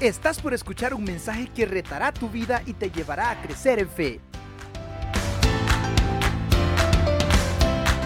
Estás por escuchar un mensaje que retará tu vida y te llevará a crecer en fe.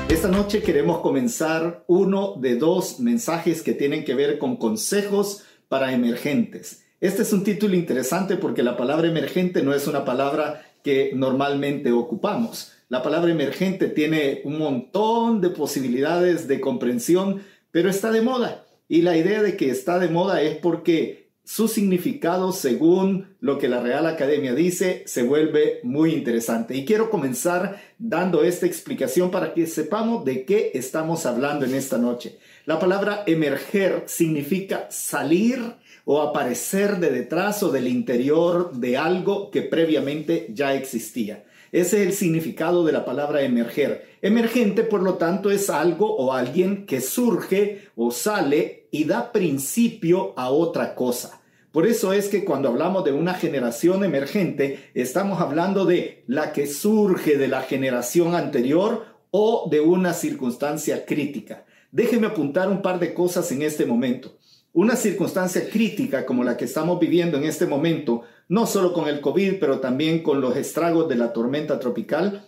Esta noche queremos comenzar uno de dos mensajes que tienen que ver con consejos para emergentes. Este es un título interesante porque la palabra emergente no es una palabra que normalmente ocupamos. La palabra emergente tiene un montón de posibilidades de comprensión, pero está de moda. Y la idea de que está de moda es porque su significado, según lo que la Real Academia dice, se vuelve muy interesante. Y quiero comenzar dando esta explicación para que sepamos de qué estamos hablando en esta noche. La palabra emerger significa salir o aparecer de detrás o del interior de algo que previamente ya existía. Ese es el significado de la palabra emerger. Emergente, por lo tanto, es algo o alguien que surge o sale y da principio a otra cosa. Por eso es que cuando hablamos de una generación emergente, estamos hablando de la que surge de la generación anterior o de una circunstancia crítica. Déjeme apuntar un par de cosas en este momento. Una circunstancia crítica como la que estamos viviendo en este momento, no solo con el COVID, pero también con los estragos de la tormenta tropical,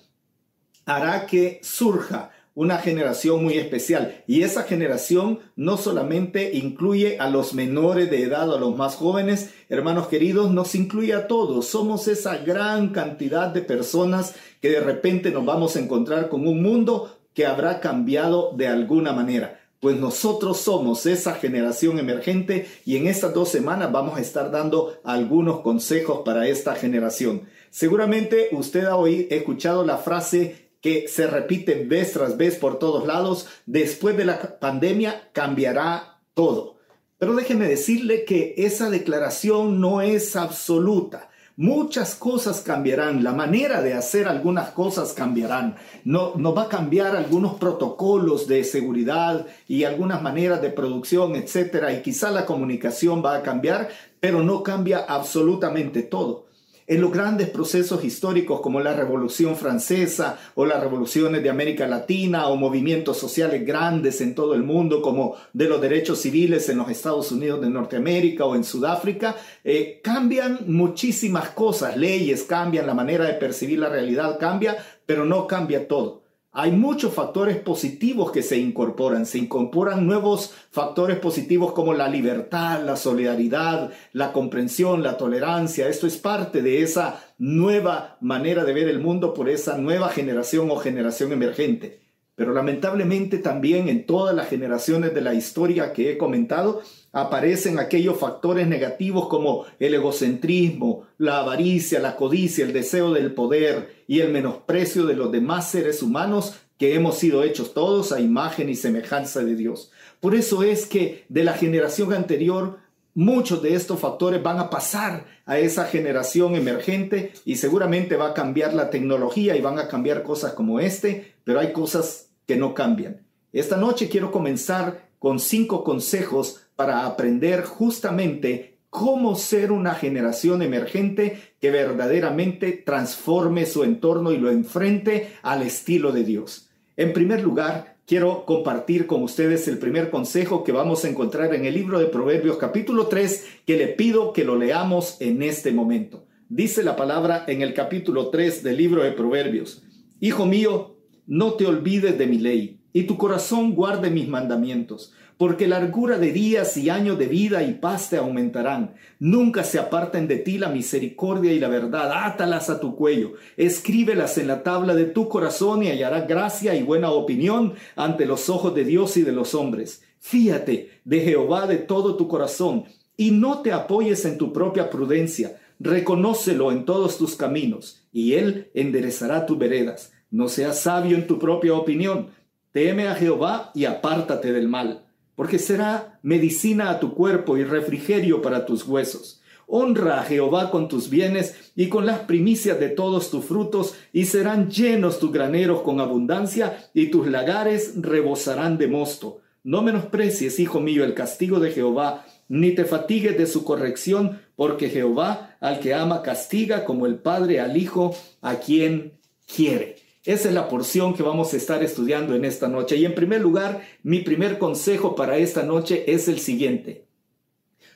hará que surja una generación muy especial. Y esa generación no solamente incluye a los menores de edad a los más jóvenes, hermanos queridos, nos incluye a todos. Somos esa gran cantidad de personas que de repente nos vamos a encontrar con un mundo que habrá cambiado de alguna manera pues nosotros somos esa generación emergente y en estas dos semanas vamos a estar dando algunos consejos para esta generación. Seguramente usted ha oído, escuchado la frase que se repite vez tras vez por todos lados, después de la pandemia cambiará todo. Pero déjeme decirle que esa declaración no es absoluta. Muchas cosas cambiarán, la manera de hacer algunas cosas cambiarán. No, no va a cambiar algunos protocolos de seguridad y algunas maneras de producción, etcétera, y quizá la comunicación va a cambiar, pero no cambia absolutamente todo en los grandes procesos históricos como la Revolución Francesa o las revoluciones de América Latina o movimientos sociales grandes en todo el mundo como de los derechos civiles en los Estados Unidos de Norteamérica o en Sudáfrica, eh, cambian muchísimas cosas, leyes cambian, la manera de percibir la realidad cambia, pero no cambia todo. Hay muchos factores positivos que se incorporan. Se incorporan nuevos factores positivos como la libertad, la solidaridad, la comprensión, la tolerancia. Esto es parte de esa nueva manera de ver el mundo por esa nueva generación o generación emergente. Pero lamentablemente también en todas las generaciones de la historia que he comentado aparecen aquellos factores negativos como el egocentrismo, la avaricia, la codicia, el deseo del poder y el menosprecio de los demás seres humanos que hemos sido hechos todos a imagen y semejanza de Dios. Por eso es que de la generación anterior muchos de estos factores van a pasar a esa generación emergente y seguramente va a cambiar la tecnología y van a cambiar cosas como este, pero hay cosas que no cambian. Esta noche quiero comenzar con cinco consejos para aprender justamente cómo ser una generación emergente que verdaderamente transforme su entorno y lo enfrente al estilo de Dios. En primer lugar, quiero compartir con ustedes el primer consejo que vamos a encontrar en el libro de Proverbios capítulo 3, que le pido que lo leamos en este momento. Dice la palabra en el capítulo 3 del libro de Proverbios, Hijo mío, no te olvides de mi ley, y tu corazón guarde mis mandamientos porque largura de días y años de vida y paz te aumentarán. Nunca se aparten de ti la misericordia y la verdad. Átalas a tu cuello, escríbelas en la tabla de tu corazón y hallará gracia y buena opinión ante los ojos de Dios y de los hombres. Fíate de Jehová de todo tu corazón y no te apoyes en tu propia prudencia. Reconócelo en todos tus caminos y él enderezará tus veredas. No seas sabio en tu propia opinión. Teme a Jehová y apártate del mal porque será medicina a tu cuerpo y refrigerio para tus huesos. Honra a Jehová con tus bienes y con las primicias de todos tus frutos, y serán llenos tus graneros con abundancia, y tus lagares rebosarán de mosto. No menosprecies, hijo mío, el castigo de Jehová, ni te fatigues de su corrección, porque Jehová al que ama castiga como el Padre al Hijo, a quien quiere. Esa es la porción que vamos a estar estudiando en esta noche. Y en primer lugar, mi primer consejo para esta noche es el siguiente.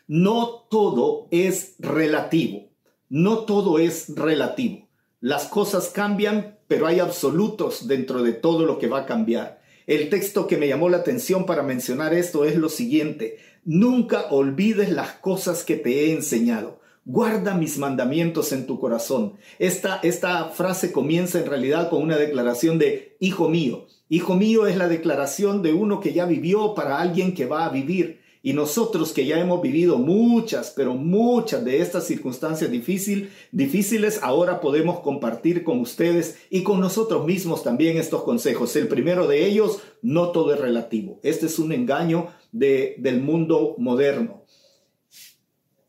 No todo es relativo. No todo es relativo. Las cosas cambian, pero hay absolutos dentro de todo lo que va a cambiar. El texto que me llamó la atención para mencionar esto es lo siguiente. Nunca olvides las cosas que te he enseñado. Guarda mis mandamientos en tu corazón. Esta, esta frase comienza en realidad con una declaración de Hijo mío. Hijo mío es la declaración de uno que ya vivió para alguien que va a vivir. Y nosotros que ya hemos vivido muchas, pero muchas de estas circunstancias difícil, difíciles, ahora podemos compartir con ustedes y con nosotros mismos también estos consejos. El primero de ellos, no todo es relativo. Este es un engaño de, del mundo moderno.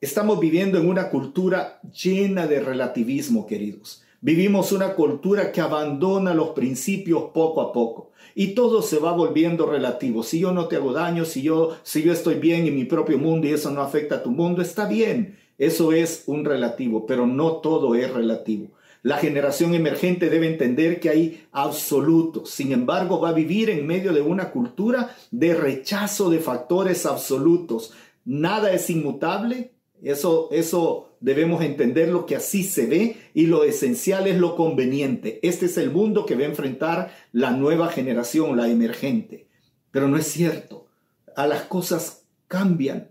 Estamos viviendo en una cultura llena de relativismo, queridos. Vivimos una cultura que abandona los principios poco a poco y todo se va volviendo relativo. Si yo no te hago daño, si yo, si yo estoy bien en mi propio mundo y eso no afecta a tu mundo, está bien. Eso es un relativo, pero no todo es relativo. La generación emergente debe entender que hay absolutos. Sin embargo, va a vivir en medio de una cultura de rechazo de factores absolutos. Nada es inmutable. Eso, eso debemos entender lo que así se ve y lo esencial es lo conveniente. Este es el mundo que va a enfrentar la nueva generación, la emergente. Pero no es cierto. A las cosas cambian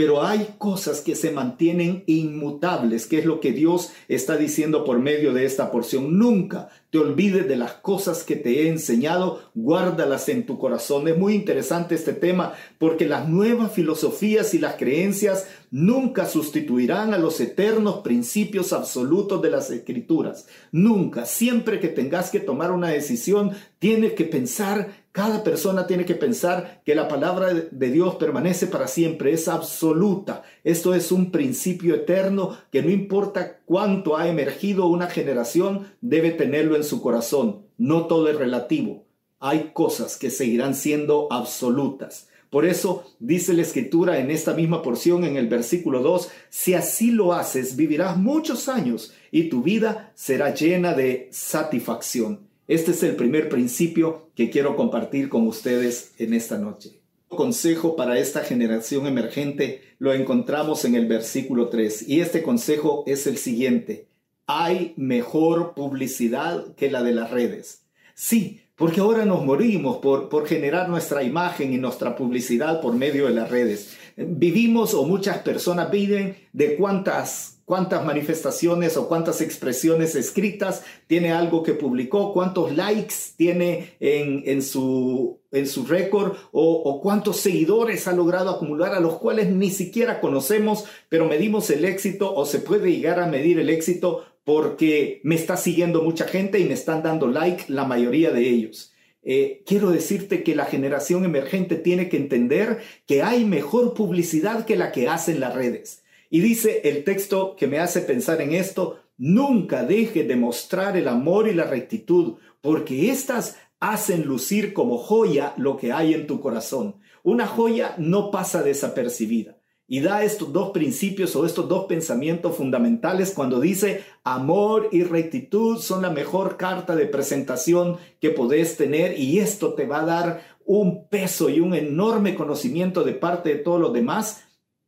pero hay cosas que se mantienen inmutables, que es lo que Dios está diciendo por medio de esta porción. Nunca te olvides de las cosas que te he enseñado, guárdalas en tu corazón. Es muy interesante este tema porque las nuevas filosofías y las creencias nunca sustituirán a los eternos principios absolutos de las escrituras. Nunca, siempre que tengas que tomar una decisión, tienes que pensar cada persona tiene que pensar que la palabra de Dios permanece para siempre, es absoluta. Esto es un principio eterno que no importa cuánto ha emergido una generación, debe tenerlo en su corazón. No todo es relativo. Hay cosas que seguirán siendo absolutas. Por eso dice la escritura en esta misma porción en el versículo 2, si así lo haces, vivirás muchos años y tu vida será llena de satisfacción. Este es el primer principio que quiero compartir con ustedes en esta noche. Consejo para esta generación emergente lo encontramos en el versículo 3 y este consejo es el siguiente. Hay mejor publicidad que la de las redes. Sí, porque ahora nos morimos por, por generar nuestra imagen y nuestra publicidad por medio de las redes. Vivimos o muchas personas viven de cuántas cuántas manifestaciones o cuántas expresiones escritas tiene algo que publicó, cuántos likes tiene en, su, en su récord o, o, cuántos seguidores ha logrado acumular a los cuales ni siquiera conocemos, pero medimos el éxito o se puede llegar a medir el éxito porque me está siguiendo mucha gente y me están dando like la mayoría de ellos. Eh, quiero decirte que la generación emergente tiene que entender que hay mejor publicidad que la que hacen las redes. Y dice el texto que me hace pensar en esto, nunca deje de mostrar el amor y la rectitud, porque éstas hacen lucir como joya lo que hay en tu corazón. Una joya no pasa desapercibida. Y da estos dos principios o estos dos pensamientos fundamentales cuando dice amor y rectitud son la mejor carta de presentación que podés tener y esto te va a dar un peso y un enorme conocimiento de parte de todos los demás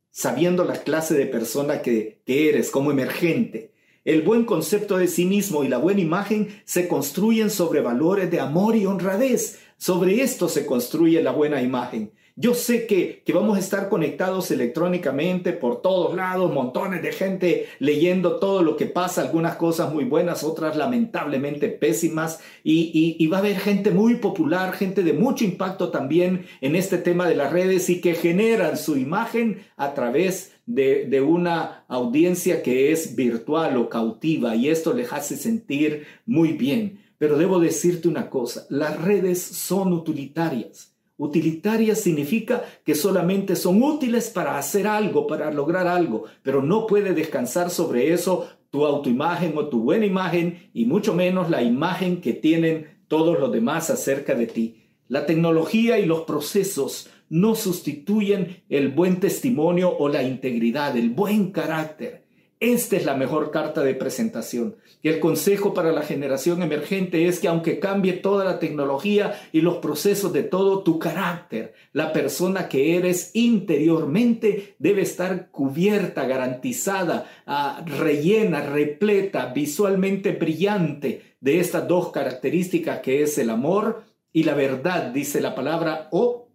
sabiendo la clase de persona que, eres como emergente. El buen concepto de sí mismo y la buena imagen se construyen sobre valores de amor y honradez. Sobre esto se construye la buena imagen. Yo sé que, que, vamos a estar conectados electrónicamente por todos lados, montones de gente leyendo todo lo que pasa, algunas cosas muy buenas, otras lamentablemente pésimas, y, y, va a haber gente muy popular, gente de mucho impacto también en este tema de las redes y que generan su imagen a través de, de una audiencia que es virtual o cautiva, y esto les hace sentir muy bien. Pero debo decirte una cosa, las redes son utilitarias. Utilitaria significa que solamente son útiles para hacer algo, para lograr algo, pero no puede descansar sobre eso tu autoimagen o tu buena imagen y mucho menos la imagen que tienen todos los demás acerca de ti. La tecnología y los procesos no sustituyen el buen testimonio o la integridad, el buen carácter. Esta es la mejor carta de presentación. Y el consejo para la generación emergente es que aunque cambie toda la tecnología y los procesos de todo, tu carácter, la persona que eres interiormente, debe estar cubierta, garantizada, ah, rellena, repleta, visualmente brillante de estas dos características que es el amor y la verdad, dice la palabra, o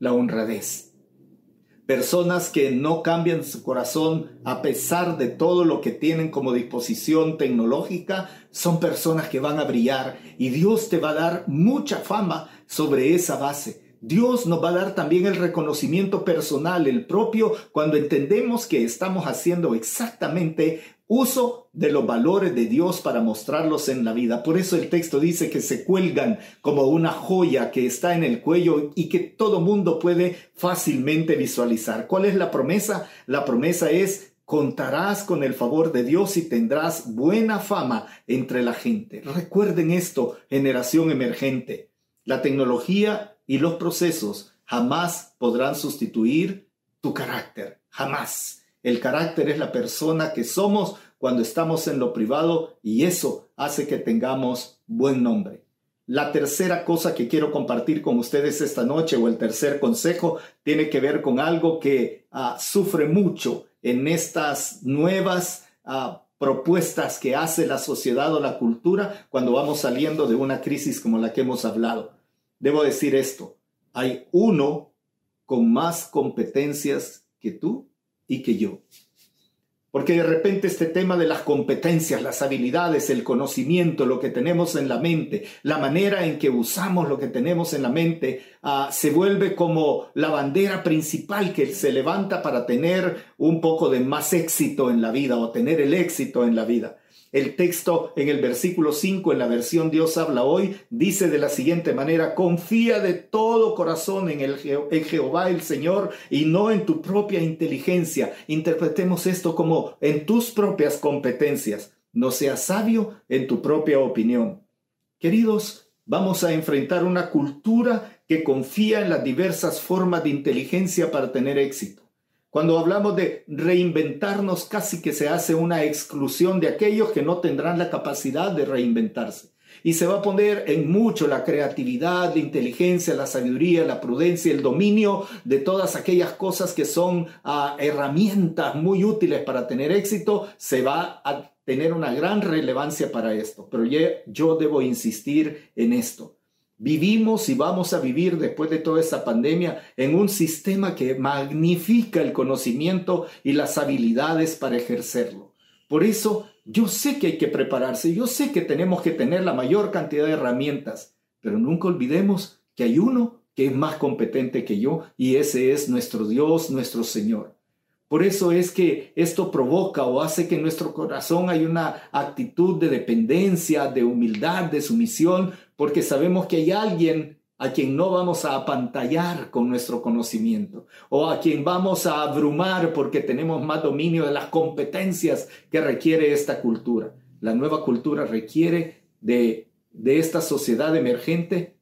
la honradez. Personas que no cambian su corazón a pesar de todo lo que tienen como disposición tecnológica, son personas que van a brillar y Dios te va a dar mucha fama sobre esa base. Dios nos va a dar también el reconocimiento personal, el propio, cuando entendemos que estamos haciendo exactamente uso de los valores de Dios para mostrarlos en la vida. Por eso el texto dice que se cuelgan como una joya que está en el cuello y que todo mundo puede fácilmente visualizar. ¿Cuál es la promesa? La promesa es contarás con el favor de Dios y tendrás buena fama entre la gente. Recuerden esto, generación emergente. La tecnología y los procesos jamás podrán sustituir tu carácter, jamás. El carácter es la persona que somos cuando estamos en lo privado y eso hace que tengamos buen nombre. La tercera cosa que quiero compartir con ustedes esta noche o el tercer consejo tiene que ver con algo que ah, sufre mucho en estas nuevas ah, propuestas que hace la sociedad o la cultura cuando vamos saliendo de una crisis como la que hemos hablado. Debo decir esto, hay uno con más competencias que tú y que yo. Porque de repente este tema de las competencias, las habilidades, el conocimiento, lo que tenemos en la mente, la manera en que usamos lo que tenemos en la mente, ah, se vuelve como la bandera principal que se levanta para tener un poco de más éxito en la vida o tener el éxito en la vida. El texto en el versículo 5, en la versión Dios habla hoy, dice de la siguiente manera, confía de todo corazón en, el, en Jehová el Señor y no en tu propia inteligencia. Interpretemos esto como en tus propias competencias. No seas sabio en tu propia opinión. Queridos, vamos a enfrentar una cultura que confía en las diversas formas de inteligencia para tener éxito. Cuando hablamos de reinventarnos, casi que se hace una exclusión de aquellos que no tendrán la capacidad de reinventarse. Y se va a poner en mucho la creatividad, la inteligencia, la sabiduría, la prudencia, el dominio de todas aquellas cosas que son ah, herramientas muy útiles para tener éxito. Se va a tener una gran relevancia para esto. Pero yo debo insistir en esto. Vivimos y vamos a vivir después de toda esta pandemia en un sistema que magnifica el conocimiento y las habilidades para ejercerlo. Por eso yo sé que hay que prepararse, yo sé que tenemos que tener la mayor cantidad de herramientas, pero nunca olvidemos que hay uno que es más competente que yo y ese es nuestro Dios, nuestro Señor. Por eso es que esto provoca o hace que en nuestro corazón hay una actitud de dependencia, de humildad, de sumisión, porque sabemos que hay alguien a quien no vamos a apantallar con nuestro conocimiento o a quien vamos a abrumar porque tenemos más dominio de las competencias que requiere esta cultura. La nueva cultura requiere de, de esta sociedad emergente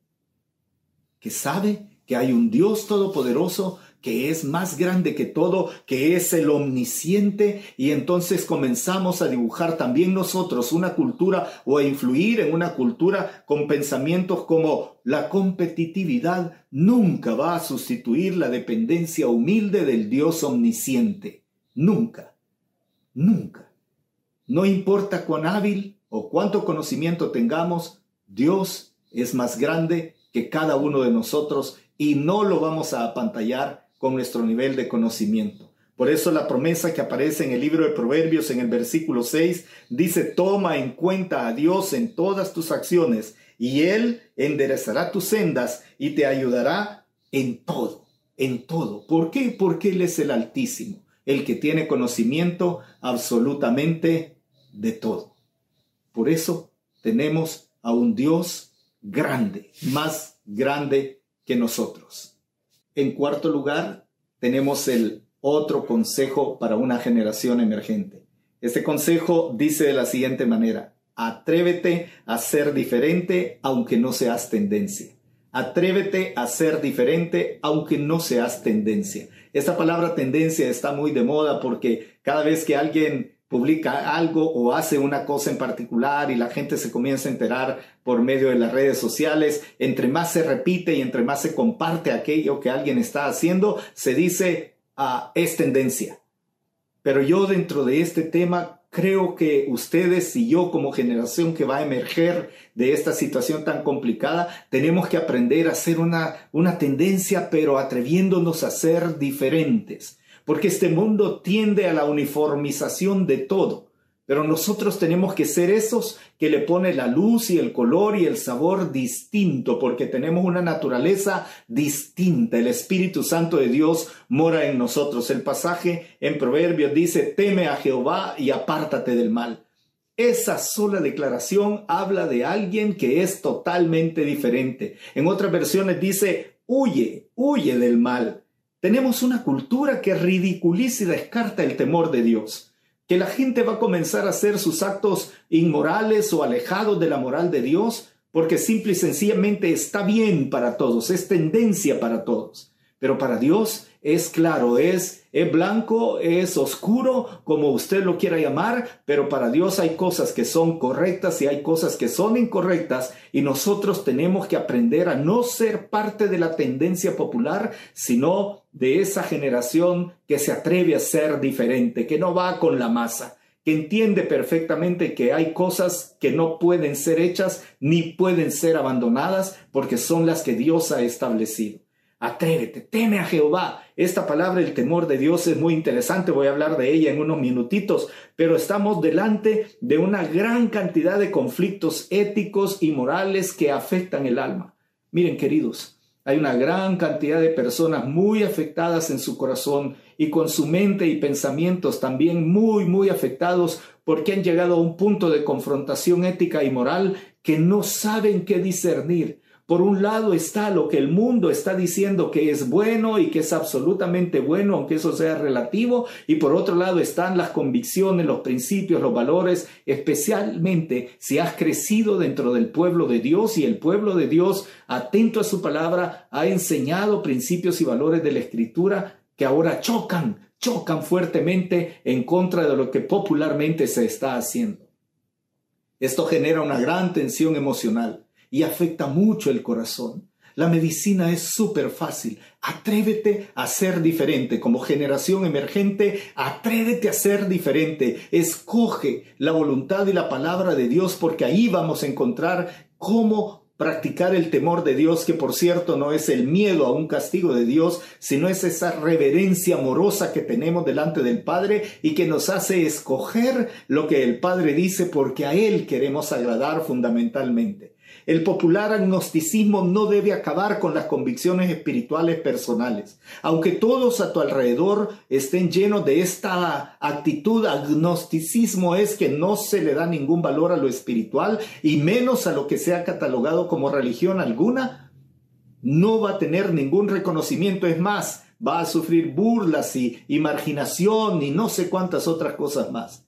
que sabe que hay un Dios todopoderoso que es más grande que todo, que es el omnisciente, y entonces comenzamos a dibujar también nosotros una cultura o a influir en una cultura con pensamientos como la competitividad nunca va a sustituir la dependencia humilde del Dios omnisciente. Nunca, nunca. No importa cuán hábil o cuánto conocimiento tengamos, Dios es más grande que cada uno de nosotros y no lo vamos a apantallar con nuestro nivel de conocimiento. Por eso la promesa que aparece en el libro de Proverbios en el versículo 6 dice, toma en cuenta a Dios en todas tus acciones y Él enderezará tus sendas y te ayudará en todo, en todo. ¿Por qué? Porque Él es el Altísimo, el que tiene conocimiento absolutamente de todo. Por eso tenemos a un Dios grande, más grande que nosotros. En cuarto lugar, tenemos el otro consejo para una generación emergente. Este consejo dice de la siguiente manera, atrévete a ser diferente aunque no seas tendencia. Atrévete a ser diferente aunque no seas tendencia. Esta palabra tendencia está muy de moda porque cada vez que alguien publica algo o hace una cosa en particular y la gente se comienza a enterar por medio de las redes sociales, entre más se repite y entre más se comparte aquello que alguien está haciendo, se dice, ah, es tendencia. Pero yo dentro de este tema creo que ustedes y yo como generación que va a emerger de esta situación tan complicada, tenemos que aprender a hacer una, una tendencia, pero atreviéndonos a ser diferentes porque este mundo tiende a la uniformización de todo. Pero nosotros tenemos que ser esos que le pone la luz y el color y el sabor distinto, porque tenemos una naturaleza distinta. El Espíritu Santo de Dios mora en nosotros. El pasaje en Proverbios dice, teme a Jehová y apártate del mal. Esa sola declaración habla de alguien que es totalmente diferente. En otras versiones dice, huye, huye del mal. Tenemos una cultura que ridiculiza y descarta el temor de Dios, que la gente va a comenzar a hacer sus actos inmorales o alejados de la moral de Dios porque simple y sencillamente está bien para todos, es tendencia para todos. Pero para Dios es claro, es, es blanco, es oscuro, como usted lo quiera llamar, pero para Dios hay cosas que son correctas y hay cosas que son incorrectas y nosotros tenemos que aprender a no ser parte de la tendencia popular, sino de esa generación que se atreve a ser diferente, que no va con la masa que entiende perfectamente que hay cosas que no pueden ser hechas ni pueden ser abandonadas porque son las que Dios ha establecido. Atrévete, teme a Jehová. Esta palabra, el temor de Dios, es muy interesante. Voy a hablar de ella en unos minutitos, pero estamos delante de una gran cantidad de conflictos éticos y morales que afectan el alma. Miren, queridos, hay una gran cantidad de personas muy afectadas en su corazón y con su mente y pensamientos también muy, muy afectados porque han llegado a un punto de confrontación ética y moral que no saben qué discernir por un lado está lo que el mundo está diciendo que es bueno y que es absolutamente bueno, aunque eso sea relativo, y por otro lado están las convicciones, los principios, los valores, especialmente si has crecido dentro del pueblo de Dios y el pueblo de Dios, atento a su palabra, ha enseñado principios y valores de la escritura que ahora chocan, chocan fuertemente en contra de lo que popularmente se está haciendo. Esto genera una gran tensión emocional y afecta mucho el corazón. La medicina es súper fácil. Atrévete a ser diferente. Como generación emergente, atrévete a ser diferente. Escoge la voluntad y la palabra de Dios porque ahí vamos a encontrar cómo practicar el temor de Dios, que por cierto no es el miedo a un castigo de Dios, sino es esa reverencia amorosa que tenemos delante del Padre y que nos hace escoger lo que el Padre dice porque a Él queremos agradar fundamentalmente. El popular agnosticismo no debe acabar con las convicciones espirituales personales. Aunque todos a tu alrededor estén llenos de esta actitud, agnosticismo es que no se le da ningún valor a lo espiritual y menos a lo que sea catalogado como religión alguna, no va a tener ningún reconocimiento. Es más, va a sufrir burlas y, y marginación y no sé cuántas otras cosas más.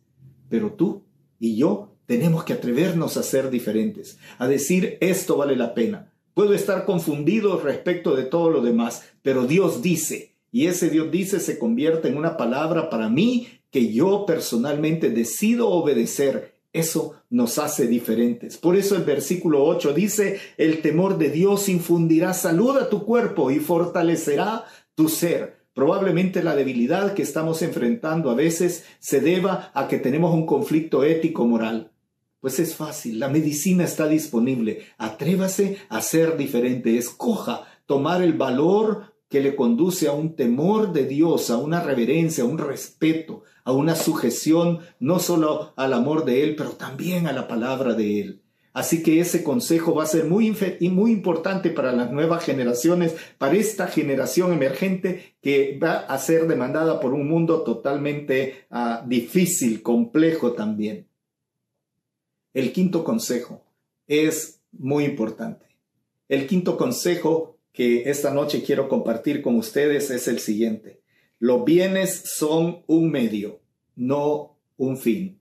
Pero tú y yo tenemos que atrevernos a ser diferentes, a decir esto vale la pena. Puedo estar confundido respecto de todo lo demás, pero Dios dice, y ese Dios dice se convierte en una palabra para mí que yo personalmente decido obedecer. Eso nos hace diferentes. Por eso el versículo 8 dice, el temor de Dios infundirá salud a tu cuerpo y fortalecerá tu ser. Probablemente la debilidad que estamos enfrentando a veces se deba a que tenemos un conflicto ético moral. Pues es fácil, la medicina está disponible. Atrévase a ser diferente, escoja tomar el valor que le conduce a un temor de Dios, a una reverencia, a un respeto, a una sujeción, no solo al amor de Él, pero también a la palabra de Él. Así que ese consejo va a ser muy, muy importante para las nuevas generaciones, para esta generación emergente que va a ser demandada por un mundo totalmente ah, difícil, complejo también. El quinto consejo es muy importante. El quinto consejo que esta noche quiero compartir con ustedes es el siguiente. Los bienes son un medio, no un fin.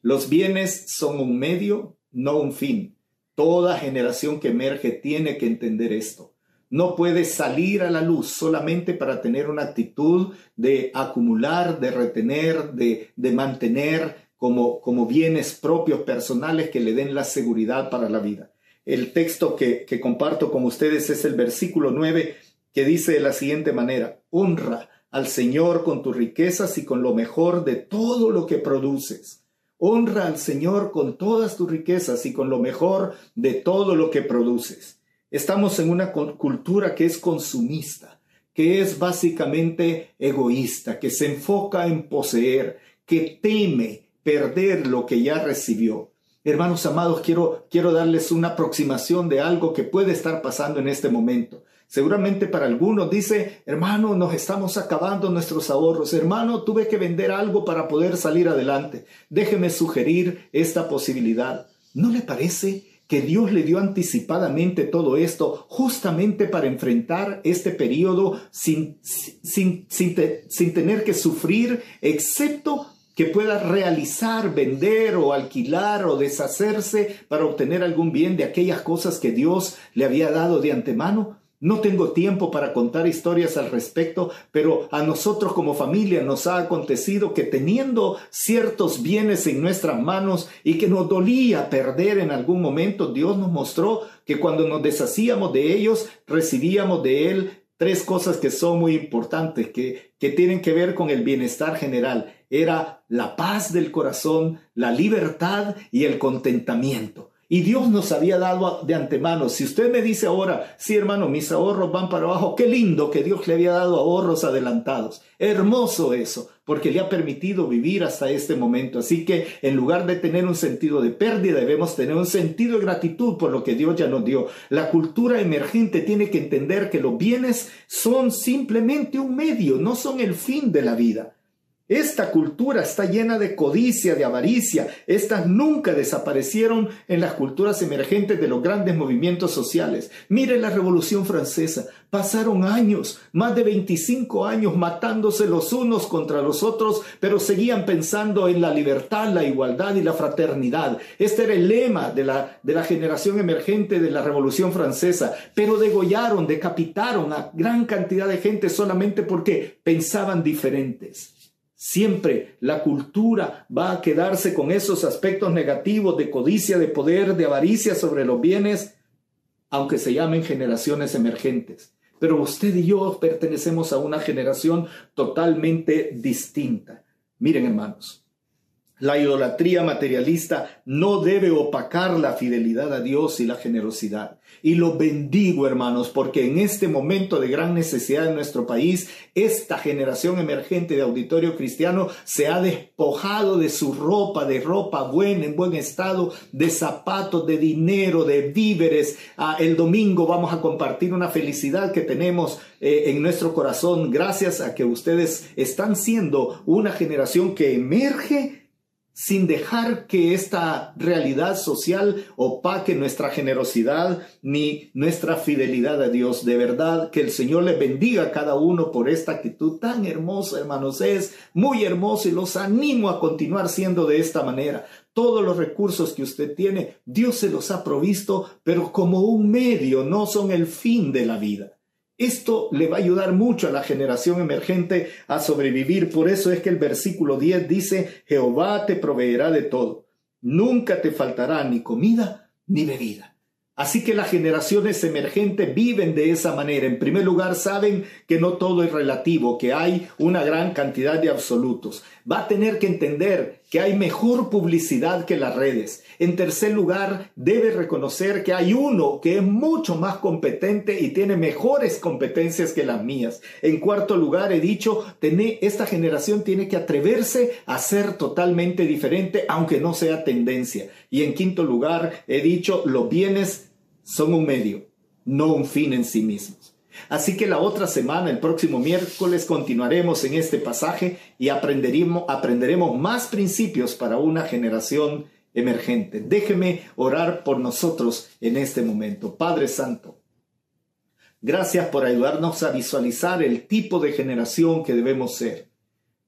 Los bienes son un medio, no un fin. Toda generación que emerge tiene que entender esto. no puede salir a la luz solamente para tener una actitud de acumular, de retener, de, de mantener como, bienes propios personales que le den la seguridad para la vida. El texto que, que comparto con ustedes es el versículo 9 que dice de la siguiente manera, honra al Señor con tus riquezas y con lo mejor de todo lo que produces. Honra al Señor con todas tus riquezas y con lo mejor de todo lo que produces. Estamos en una cultura que es consumista, que es básicamente egoísta, que se enfoca en poseer, que teme perder lo que ya recibió. Hermanos amados, quiero, quiero darles una aproximación de algo que puede estar pasando en este momento. Seguramente para algunos dice, hermano, nos estamos acabando nuestros ahorros. Hermano, tuve que vender algo para poder salir adelante. Déjeme sugerir esta posibilidad. ¿No le parece que Dios le dio anticipadamente todo esto justamente para enfrentar este periodo sin, sin, sin, sin tener que sufrir, excepto que pueda realizar, vender o alquilar o deshacerse para obtener algún bien de aquellas cosas que Dios le había dado de antemano? No tengo tiempo para contar historias al respecto, pero a nosotros como familia nos ha acontecido que teniendo ciertos bienes en nuestras manos y que nos dolía perder en algún momento, Dios nos mostró que cuando nos deshacíamos de ellos, recibíamos de Él tres cosas que son muy importantes, que, que tienen que ver con el bienestar general. Era la paz del corazón, la libertad y el contentamiento. Y Dios nos había dado de antemano. Si usted me dice ahora, sí hermano, mis ahorros van para abajo, qué lindo que Dios le había dado ahorros adelantados. Hermoso eso, porque le ha permitido vivir hasta este momento. Así que en lugar de tener un sentido de pérdida, debemos tener un sentido de gratitud por lo que Dios ya nos dio. La cultura emergente tiene que entender que los bienes son simplemente un medio, no son el fin de la vida. Esta cultura está llena de codicia, de avaricia. Estas nunca desaparecieron en las culturas emergentes de los grandes movimientos sociales. Mire la Revolución Francesa. Pasaron años, más de 25 años matándose los unos contra los otros, pero seguían pensando en la libertad, la igualdad y la fraternidad. Este era el lema de la, de la generación emergente de la Revolución Francesa. Pero degollaron, decapitaron a gran cantidad de gente solamente porque pensaban diferentes. Siempre la cultura va a quedarse con esos aspectos negativos de codicia, de poder, de avaricia sobre los bienes, aunque se llamen generaciones emergentes. Pero usted y yo pertenecemos a una generación totalmente distinta. Miren hermanos, la idolatría materialista no debe opacar la fidelidad a Dios y la generosidad. Y lo bendigo, hermanos, porque en este momento de gran necesidad en nuestro país, esta generación emergente de auditorio cristiano se ha despojado de su ropa, de ropa buena, en buen estado, de zapatos, de dinero, de víveres. Ah, el domingo vamos a compartir una felicidad que tenemos eh, en nuestro corazón gracias a que ustedes están siendo una generación que emerge sin dejar que esta realidad social opaque nuestra generosidad ni nuestra fidelidad a Dios. De verdad, que el Señor les bendiga a cada uno por esta actitud tan hermosa, hermanos. Es muy hermoso y los animo a continuar siendo de esta manera. Todos los recursos que usted tiene, Dios se los ha provisto, pero como un medio, no son el fin de la vida. Esto le va a ayudar mucho a la generación emergente a sobrevivir. Por eso es que el versículo 10 dice, Jehová te proveerá de todo. Nunca te faltará ni comida ni bebida. Así que las generaciones emergentes viven de esa manera. En primer lugar, saben que no todo es relativo, que hay una gran cantidad de absolutos. Va a tener que entender que hay mejor publicidad que las redes. En tercer lugar, debe reconocer que hay uno que es mucho más competente y tiene mejores competencias que las mías. En cuarto lugar, he dicho, esta generación tiene que atreverse a ser totalmente diferente, aunque no sea tendencia. Y en quinto lugar, he dicho, los bienes son un medio, no un fin en sí mismos. Así que la otra semana, el próximo miércoles, continuaremos en este pasaje y aprenderemos, más principios para una generación emergente. Déjeme orar por nosotros en este momento. Padre Santo, gracias por ayudarnos a visualizar el tipo de generación que debemos ser.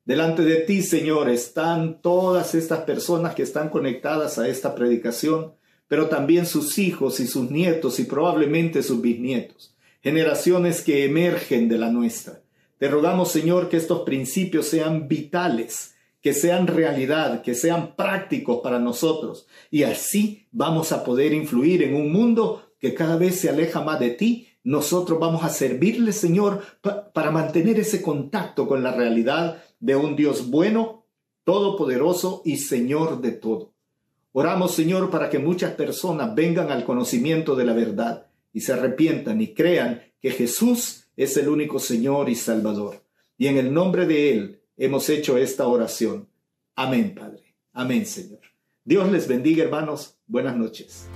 Delante de ti, Señor, están todas estas personas que están conectadas a esta predicación, pero también sus hijos y sus nietos y probablemente sus bisnietos. Generaciones que emergen de la nuestra. Te rogamos, Señor, que estos principios sean vitales, que sean realidad, que sean prácticos para nosotros. Y así vamos a poder influir en un mundo que cada vez se aleja más de ti. Nosotros vamos a servirle, Señor, para mantener ese contacto con la realidad de un Dios bueno, todopoderoso y Señor de todo. Oramos, Señor, para que muchas personas vengan al conocimiento de la verdad y se arrepientan y crean que Jesús es el único Señor y Salvador. Y en el nombre de Él hemos hecho esta oración. Amén, Padre. Amén, Señor. Dios les bendiga, hermanos. Buenas noches.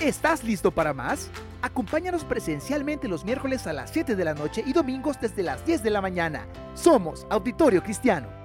¿Estás listo para más? Acompáñanos presencialmente los miércoles a las 7 de la noche y domingos desde las 10 de la mañana. Somos Auditorio Cristiano.